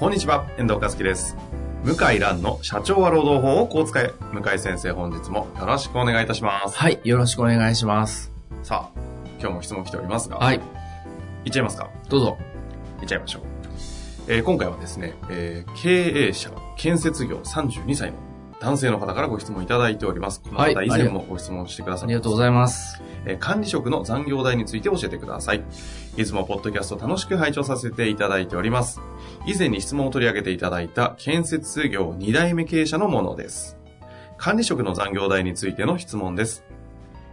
こんにちは、遠藤和樹です。向井蘭の社長は労働法をこう使え。向井先生、本日もよろしくお願いいたします。はい、よろしくお願いします。さあ、今日も質問来ておりますが、はい、いっちゃいますか？どうぞ。いっちゃいましょう。えー今回はですね、えー経営者、建設業32歳の男性の方からご質問いただいております。この方、はい以前もご質問してくださいありがとうございます。えー管理職の残業代について教えてください。いつもポッドキャスト楽しく拝聴させていただいております。以前に質問を取り上げていただいた建設業2代目経営者のものです。管理職の残業代についての質問です。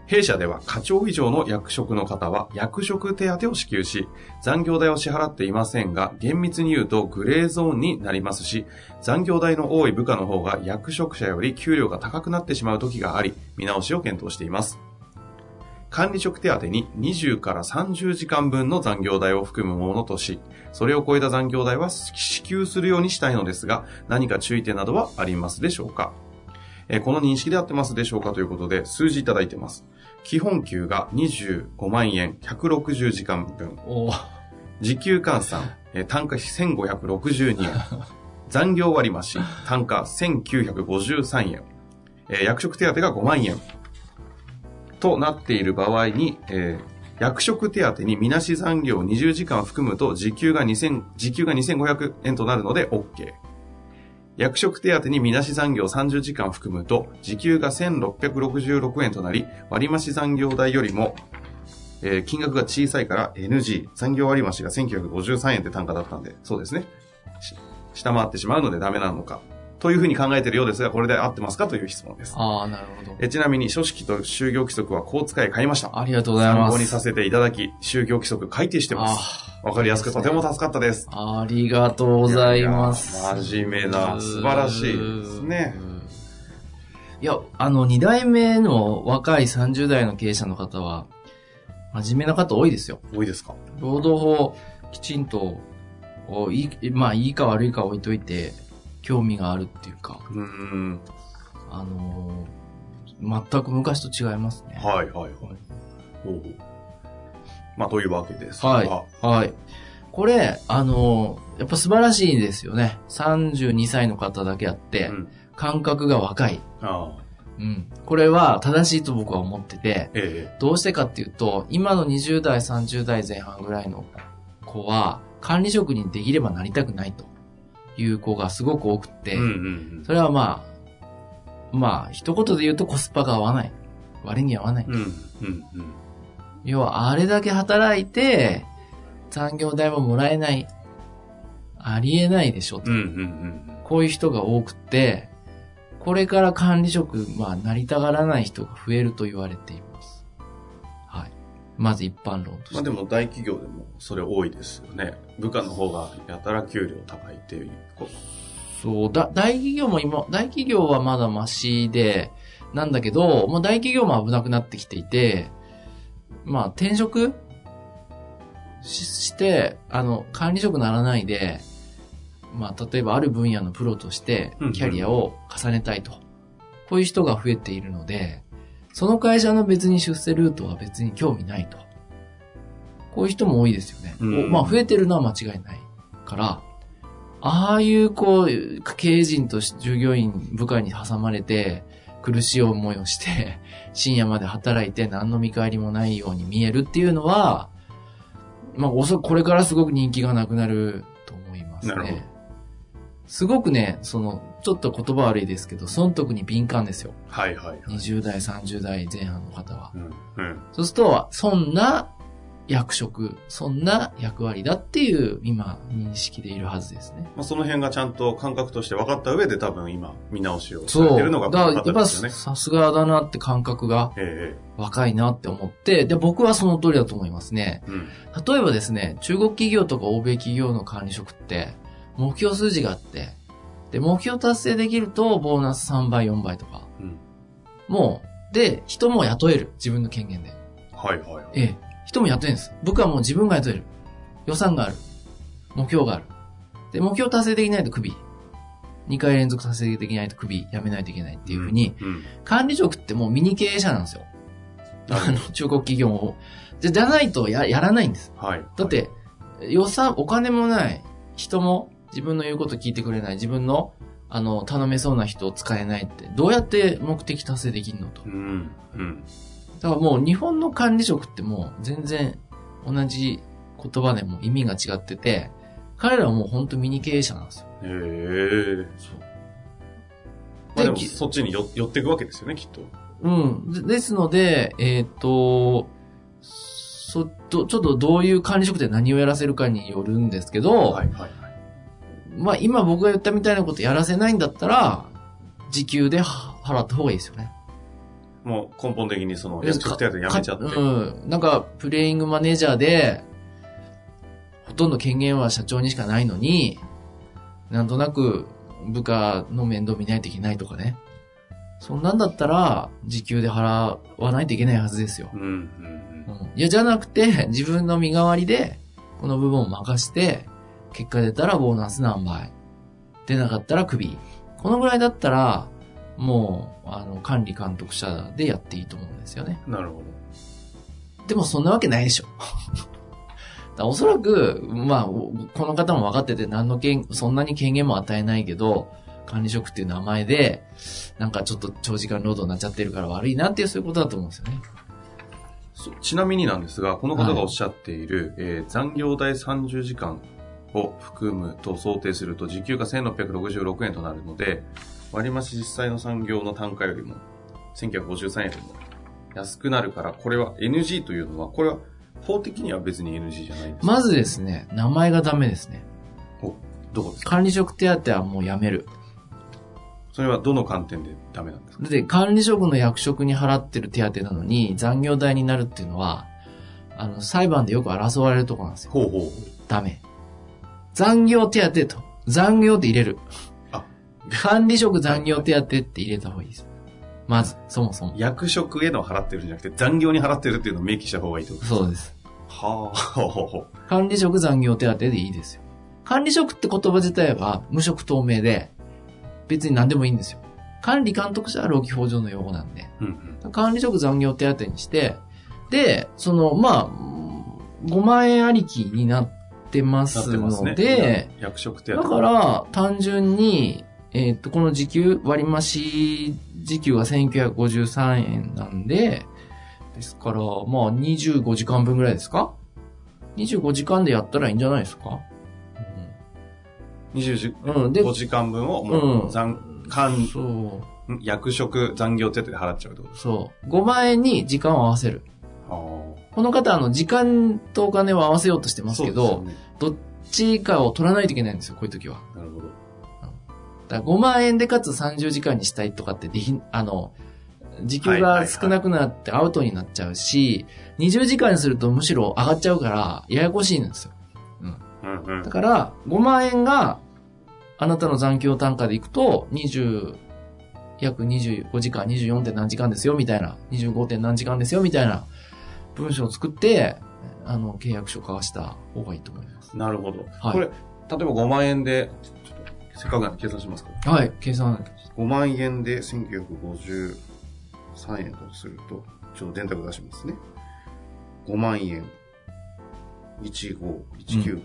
弊社では課長以上の役職の方は役職手当を支給し、残業代を支払っていませんが、厳密に言うとグレーゾーンになりますし、残業代の多い部下の方が役職者より給料が高くなってしまう時があり、見直しを検討しています。管理職手当に20から30時間分の残業代を含むものとし、それを超えた残業代は支給するようにしたいのですが、何か注意点などはありますでしょうか？えーこの認識で合ってますでしょうかということで、数字いただいてます。基本給が25万円、160時間分。時給換算、えー単価1562円。残業割増、単価1953円。えー役職手当が5万円。となっている場合に、えー役職手当にみなし残業20時間含むと時給が2000、時給が2500円となるので OK。役職手当にみなし残業30時間含むと時給が1666円となり、割増残業代よりもえー金額が小さいから NG、残業割増が1953円って単価だったんで、そうですね。下回ってしまうのでダメなのか。というふうに考えているようですが、これで合ってますかという質問です。ああ、なるほど。えちなみに、書式と就業規則はこう使い変えました。ありがとうございます。参考にさせていただき、就業規則改定してます。わかりやすくとても助かったです。ありがとうございます。真面目な素晴らしいですね。いや、あの、二代目の若い30代の経営者の方は、真面目な方多いですよ。多いですか？労働法、きちんと、おいい、まあ、いいか悪いか置いといて、興味があるっていうか、うーん。あのー全く昔と違いますね。はいはいはい。ほうまあ、というわけですが。はい。はい。これ、あの、やっぱ素晴らしいですよね。32歳の方だけあって、うん。感覚が若い。ああ。うん。これは正しいと僕は思ってて、えどうしてかっていうと、今の20代、30代前半ぐらいの子は、管理職にできればなりたくないという子がすごく多くて、それはまあ、まあ、一言で言うとコスパが合わない。割に合わない。要は、あれだけ働いて、残業代ももらえない。ありえないでしょと。こういう人が多くて、これから管理職、まあ、なりたがらない人が増えると言われていまず一般論として。まあでも大企業でもそれ多いですよね。部下の方がやたら給料高いっていうこそう、だ、大企業も今、大企業はまだマシで、なんだけど、もう大企業も危なくなってきていて、まあ、転職しして、あの、管理職ならないで、まあ、例えばある分野のプロとしてうんうん、キャリアを重ねたいと。こういう人が増えているので、その会社の別に出世ルートは別に興味ないと。こういう人も多いですよね。うんおまあ、増えてるのは間違いないから、ああいう、こう、経営陣と従業員、部下に挟まれて、苦しい思いをして、深夜まで働いて何の見返りもないように見えるっていうのは、まあ、おそこれからすごく人気がなくなると思いますね。すごくね、その、ちょっと言葉悪いですけど、損得に敏感ですよ。はいはいはい。20代、30代前半の方は。うん。うん。そうすると、そんな役職、そんな役割だっていう今認識でいるはずですね。まあ、その辺がちゃんと感覚として分かった上で多分今見直しをさそう。れてるのが分かったやっぱですよね。さすがだなって感覚がえ若いなって思って、で、僕はその通りだと思いますね。えうん。例えばですね、中国企業とか欧米企業の管理職って、目標数字があって、で、目標達成できると、ボーナス3倍、4倍とか。うん。もう、で、人も雇える。自分の権限で。はいはい。ええ。人も雇えるんです。僕はもう自分が雇える。予算がある。目標がある。で、目標達成できないとクビ。2回連続達成できないとクビ。やめないといけないっていうふうに、うん。管理職ってもうミニ経営者なんですよ。あの、中国企業を。じゃ、じゃないとや、やらないんです。はい。だっ、て、予算、お金もない、人も自分の言うこと聞いてくれない、自分の、あの、頼めそうな人を使えないって、どうやって目的達成できるのと。うん。うん。だからもう日本の管理職ってもう全然同じ言葉でも意味が違ってて、彼らはもう本当ミニ経営者なんですよ。へえ。そう。まあでも、きそっちによ寄っていくわけですよね、きっと。うん。でですので、えっ、と、そっと、ちょっとどういう管理職で何をやらせるかによるんですけど、はいはいはい。まあ今僕が言ったみたいなことやらせないんだったら、時給では払った方がいいですよね。もう根本的にその、役職手当やめちゃって。かうん。なんか、プレイングマネージャーで、ほとんど権限は社長にしかないのに、なんとなく部下の面倒見ないといけないとかね。そんなんだったら、時給で払わないといけないはずですよ。うん。うん。うん。いや、じゃなくて、自分の身代わりで、この部分を任して、結果出たらボーナス何倍。出なかったらクビ。このぐらいだったら、もう、あの、管理監督者でやっていいと思うんですよね。うん。なるほでもそんなわけないでしょ。おそらく、まあ、この方も分かってて、何の権、そんなに権限も与えないけど、管理職っていう名前で、なんかちょっと長時間労働になっちゃってるから悪いなっていうそういうことだと思うんですよね。ちなみになんですが、この方がおっしゃっている、えー残業代30時間を含むと想定すると、時給が1666円となるので、割増実際の産業の単価よりも、1953円よりも安くなるから、これは NG というのは、これは法的には別に NG じゃないんですかまずですね、名前がダメですね。おどこですか？管理職手当はもうやめる。それはどの観点でダメなんですか？で、管理職の役職に払ってる手当なのに残業代になるっていうのは、あの、裁判でよく争われるところなんですよ。ほうほう。ダメ。残業手当と。残業って入れる。あ管理職残業手当って入れた方がいいです。まず、そもそも。役職への払ってるんじゃなくて、残業に払ってるっていうのを明記した方がいいってこと？ですかそうです。はあ。管理職残業手当でいいですよ。管理職って言葉自体は無職透明で、別に何でもいいんですよ。管理監督者は労基法上の用語なんで。うんうん。管理職残業手当にして、で、その、まあ、5万円ありきになってまなっすのてますね。で、役職手当。だから、単純に、えーっと、この時給、割増時給が1953円なんで、ですから、まあ、25時間分ぐらいですか ?25 時間でやったらいいんじゃないですか？20時、うん、で、5時間分をもうんう残、間、そう、ん役職残業手当で払っちゃうってこと？そう。5万円に時間を合わせる。かこの方、あの、時間とお金を合わせようとしてますけど、ねどっちかを取らないといけないんですよ、こういう時は。なるほど。だから5万円でかつ30時間にしたいとかってできん、あの、時給が少なくなってアウトになっちゃうし、20時間にするとむしろ上がっちゃうから、ややこしいんですよ。うんうんだ。から、5万円が、あなたの残業単価でいくと、20、約25時間、24. 点何時間ですよ、みたいな、25. 点何時間ですよ、みたいな文章を作って、あの、契約書を交わした方がいいと思います。なるほど。はいこれ、例えば5万円で、ちょっと、せっかくなんで計算しますか？はい、計算。5万円で1953円とすると、ちょっと電卓出しますね。5万円。15、195、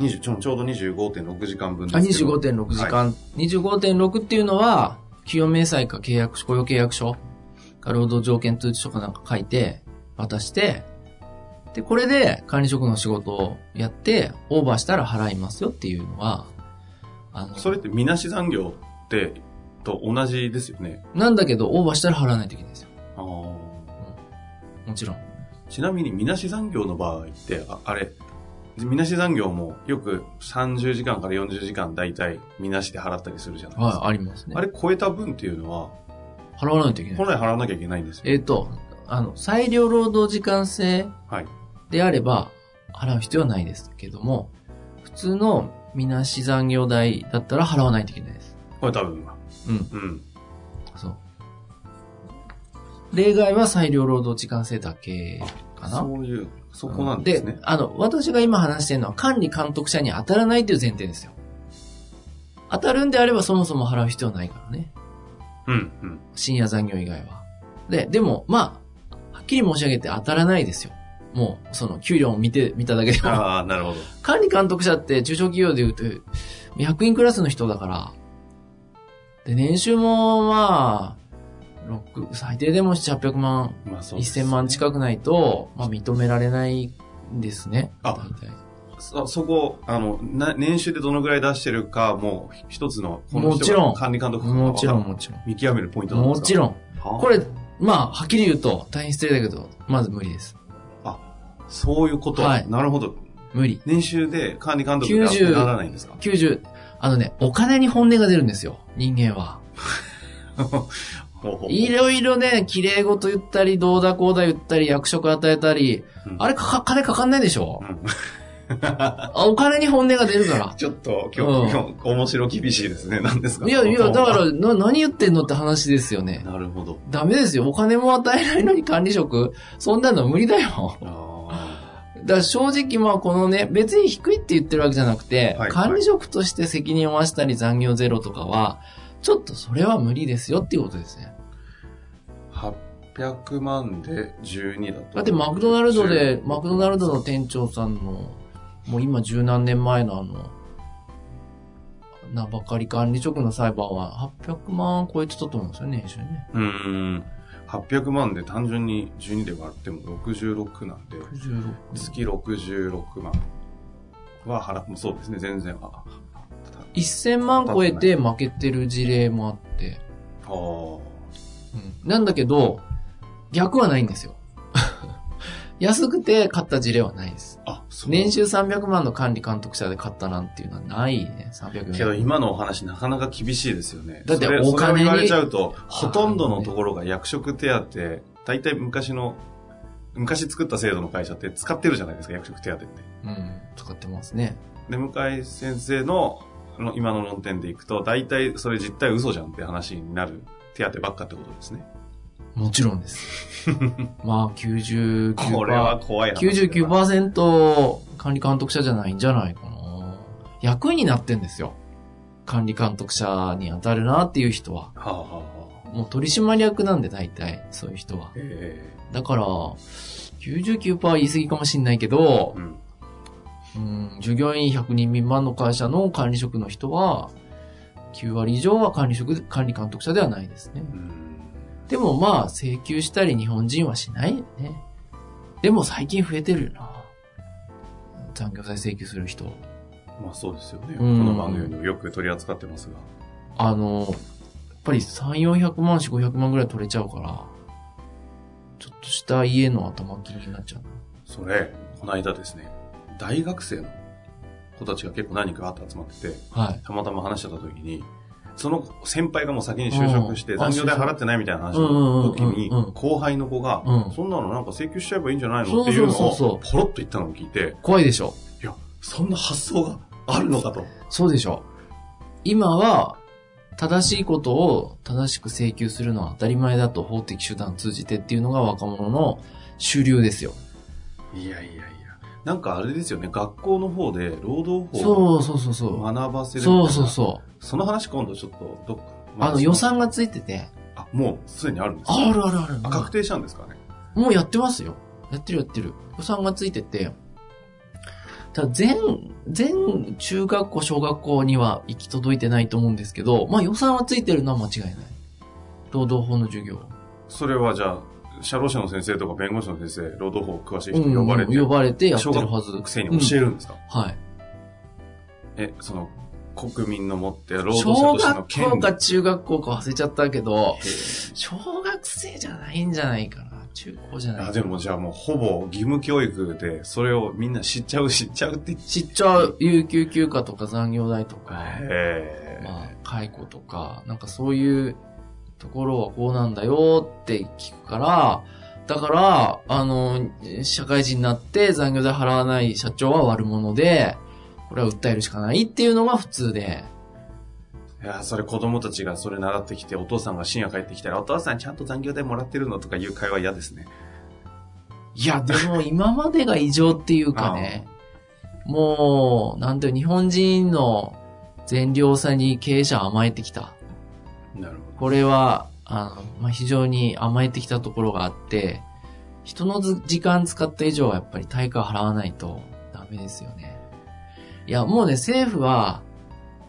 20ちょちょうど25.6時間分あ、ですけど。25.6時間。25.6っていうのは、企業明細か契約書、雇用契約書か労働条件通知書かなんか書いて、渡して、で、これで管理職の仕事をやって、オーバーしたら払いますよっていうのは、あの、それってみなし残業って、と同じですよね？なんだけど、オーバーしたら払わないといけないんですよ。ああ。もちろん。ちなみに、みなし残業の場合って、ああれ、みなし残業もよく30時間から40時間大体みなしで払ったりするじゃないですか。はい、ありますね。あれ超えた分っていうのは、払わないといけない本。来払わなきゃいけないんですよ。えっ、と、あの、裁量労働時間制はい。であれば、払う必要はないですけども、普通のみなし残業代だったら払わないといけないです。超えた分は。うん、うん。そう。例外は裁量労働時間制だけかな。そういう、そこなんですね。あの、私が今話してるのは管理監督者に当たらないという前提ですよ。当たるんであればそもそも払う必要ないからね。うん、うん。深夜残業以外は。で、でも、まあ、はっきり申し上げて当たらないですよ。もう、その、給料を見て、見ただけでも。ああ、なるほど。管理監督者って中小企業で言うと、100員クラスの人だから。で、年収も、まあ、6最低でも7、800万、まあそうです1000万近くないと、まあ認められないんですね。あ大体そ、そこ、あの、な、年収でどのぐらい出してるか、もう一つの、もちろん管理監督もちろん、もちろん。見極めるポイントなんですか？もちろん。はあこれ、まあ、はっきり言うと、大変失礼だけど、まず無理です。そういうこと？はいなるほど。無理。年収で管理監督が90ならないんですか？90、あのね、お金に本音が出るんですよ、人間は。いろいろね、綺麗事言ったり、どうだこうだ言ったり、役職与えたり、うんあれかか、金かかんないでしょ？うんあ お金に本音が出るから。ちょっと、今日、今日、面白厳しいですね。何ですか？いやいや、だか。そら、な、何言ってんのって話ですよね。のなるほど。ダメですよ。お金も与えないのに管理職？そんなの無理だよ。あだから正直まあこのね、別に低いって言ってるわけじゃなくて、はい管理職として責任を負わしたり残業ゼロとかは、ちょっとそれは無理ですよっていうことですね。あ。800万で12だと。だってマクドナルドで、10マクドナルドの店長さんの、もう今十何年前のあの、名ばかり管理職の裁判は800万超えてたと思うんですよね、年収ね。うーん。800万で単純に12で割っても66なんで、66。月66万は払う。そうですね、全然。あ、1000万超えて負けてる事例もあって、あーうんなんだけど、逆はないんですよ。安くて買った事例はないです。あ、そう。年収300万の管理監督者で買ったなんていうのはないね、300万。けど今のお話なかなか厳しいですよね。だってお金に言われちゃうと、ほとんどのところが役職手当、大体昔の、昔作った制度の会社って使ってるじゃないですか、役職手当って。うん、使ってますね。で、向井先生のあの今の論点でいくと、大体それ実態嘘じゃんって話になる手当ばっかってことですね。もちろんです。まあ、99%。これは怖いな。99%管理監督者じゃないんじゃないかな。役員になってんですよ。管理監督者に当たるなっていう人は。はあ、はあはあ、もう取締役なんで大体、そういう人は。えだから、99%言い過ぎかもしんないけどえ、うん。うん、従業員100人未満の会社の管理職の人は、9割以上は管理職、管理監督者ではないですね。うんでもまあ、請求したり日本人はしないよね。でも最近増えてるよな。残業代請求する人。まあそうですよね。うんこの番組でもよく取り扱ってますが。あの、やっぱり3、400万、4、500万ぐらい取れちゃうから、ちょっとした家の頭金になっちゃう。それ、この間ですね、大学生の子たちが結構何人かあって集まってて、はい。たまたま話してた時に、その先輩がもう先に就職してうん。残業代払ってないみたいな話の時に、後輩の子がうん、そんなのなんか請求しちゃえばいいんじゃないのっていうのを、ポロッと言ったのを聞いて、怖いでしょ。いや、そんな発想があるのかと。そうでしょ。今は、正しいことを正しく請求するのは当たり前だと法的手段を通じてっていうのが若者の主流ですよ。いやいやいや。なんかあれですよね、学校の方で労働法をそうそうそうそう。学ばせるそうそうそう。その話今度ちょっと、どっか。あの予算がついてて、あ、もうすでにあるんですかあるあるある。あ、確定したんですかね。もうやってますよ。やってるやってる。予算がついてて、ただ全、全中学校、小学校には行き届いてないと思うんですけど、まあ予算はついてるのは間違いない。労働法の授業。それはじゃあ、社労士の先生とか弁護士の先生、労働法詳しい人呼ばれて、うん呼ばれてやって小学るはず。生に教えるんですか、はい。え、その、国民の持ってる労働小者としての学権利。校か中学校か忘れちゃったけど、へ小学生じゃないんじゃないかな。中高じゃないえあでもじゃあもうほぼ義務教育で、それをみんな知っちゃう知っちゃうって知っちゃう、有給休暇とか残業代とか、まあ、解雇とか、なんかそういうところはこうなんだよって聞くから、だから、あの、社会人になって残業代払わない社長は悪者で、これは訴えるしかないっていうのが普通で、いや、それ子供たちがそれ習ってきて、お父さんが深夜帰ってきたら、お父さんちゃんと残業代もらってるのとかいう会話嫌ですね。いや、でも今までが異常っていうかね、もう、なんていう日本人の善良さに経営者は甘えてきた。なるほこれは、あの、まあ、非常に甘えてきたところがあって、人のず時間使った以上はやっぱり対価払わないとダメですよね。いや、もうね、政府は、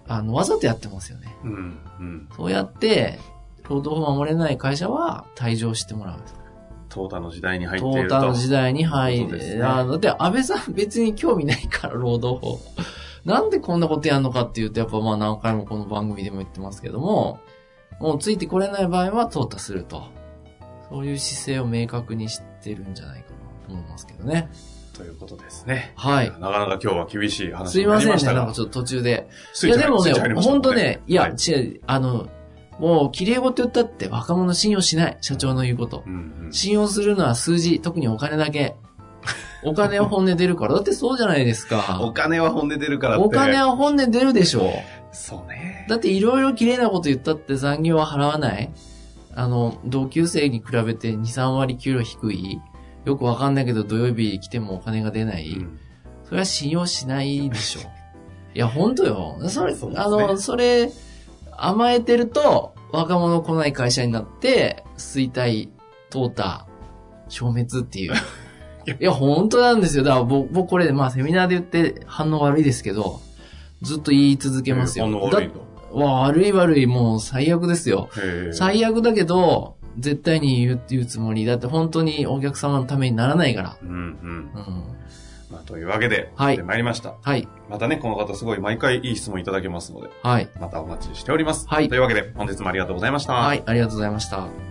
あの、わざとやってますよね。ど。うん、うん。そうやって、労働法を守れない会社は退場してもらう。トータの時代に入ってトいると。ータの時代に入る。だって安倍さん別に興味ないから、労働法。なんでこんなことやんのかっていうと、やっぱまあ何回もこの番組でも言ってますけども、もうついてこれない場合は淘汰すると。そういう姿勢を明確にしてるんじゃないかなと思いますけどね。ということですね。はいなかなか今日は厳しい話にすいませんね、なりましたが。なんかちょっと途中で。いやでもね本当ね、いや、はい違う、あの、もう綺麗事言ったって若者信用しない。社長の言うことう。んうん信用するのは数字、特にお金だけ。お金は本音出るから。だってそうじゃないですか。お金は本音出るからって。お金は本音出るでしょそうね。だっていろいろ綺麗なこと言ったって残業は払わない？あの、同級生に比べて2、3割給料低い？よくわかんないけど土曜日来てもお金が出ない、うんそれは信用しないでしょ。いや、ほんとよ。それ、そうですねあの、それ、甘えてると、若者来ない会社になって、衰退、淘汰、消滅っていう。いや、本当なんですよ。だから僕、僕これ、まあセミナーで言って反応悪いですけど、ずっと言い続けますよ。悪いわ悪い悪い、もう最悪ですよ。最悪だけど、絶対に言うっていうつもり。だって本当にお客様のためにならないから。うんうん。うん。まあ、というわけで、はいやってまいりました。はい。またね、この方すごい毎回いい質問いただけますので、はい。またお待ちしております。はいというわけで、本日もありがとうございました。はい。ありがとうございました。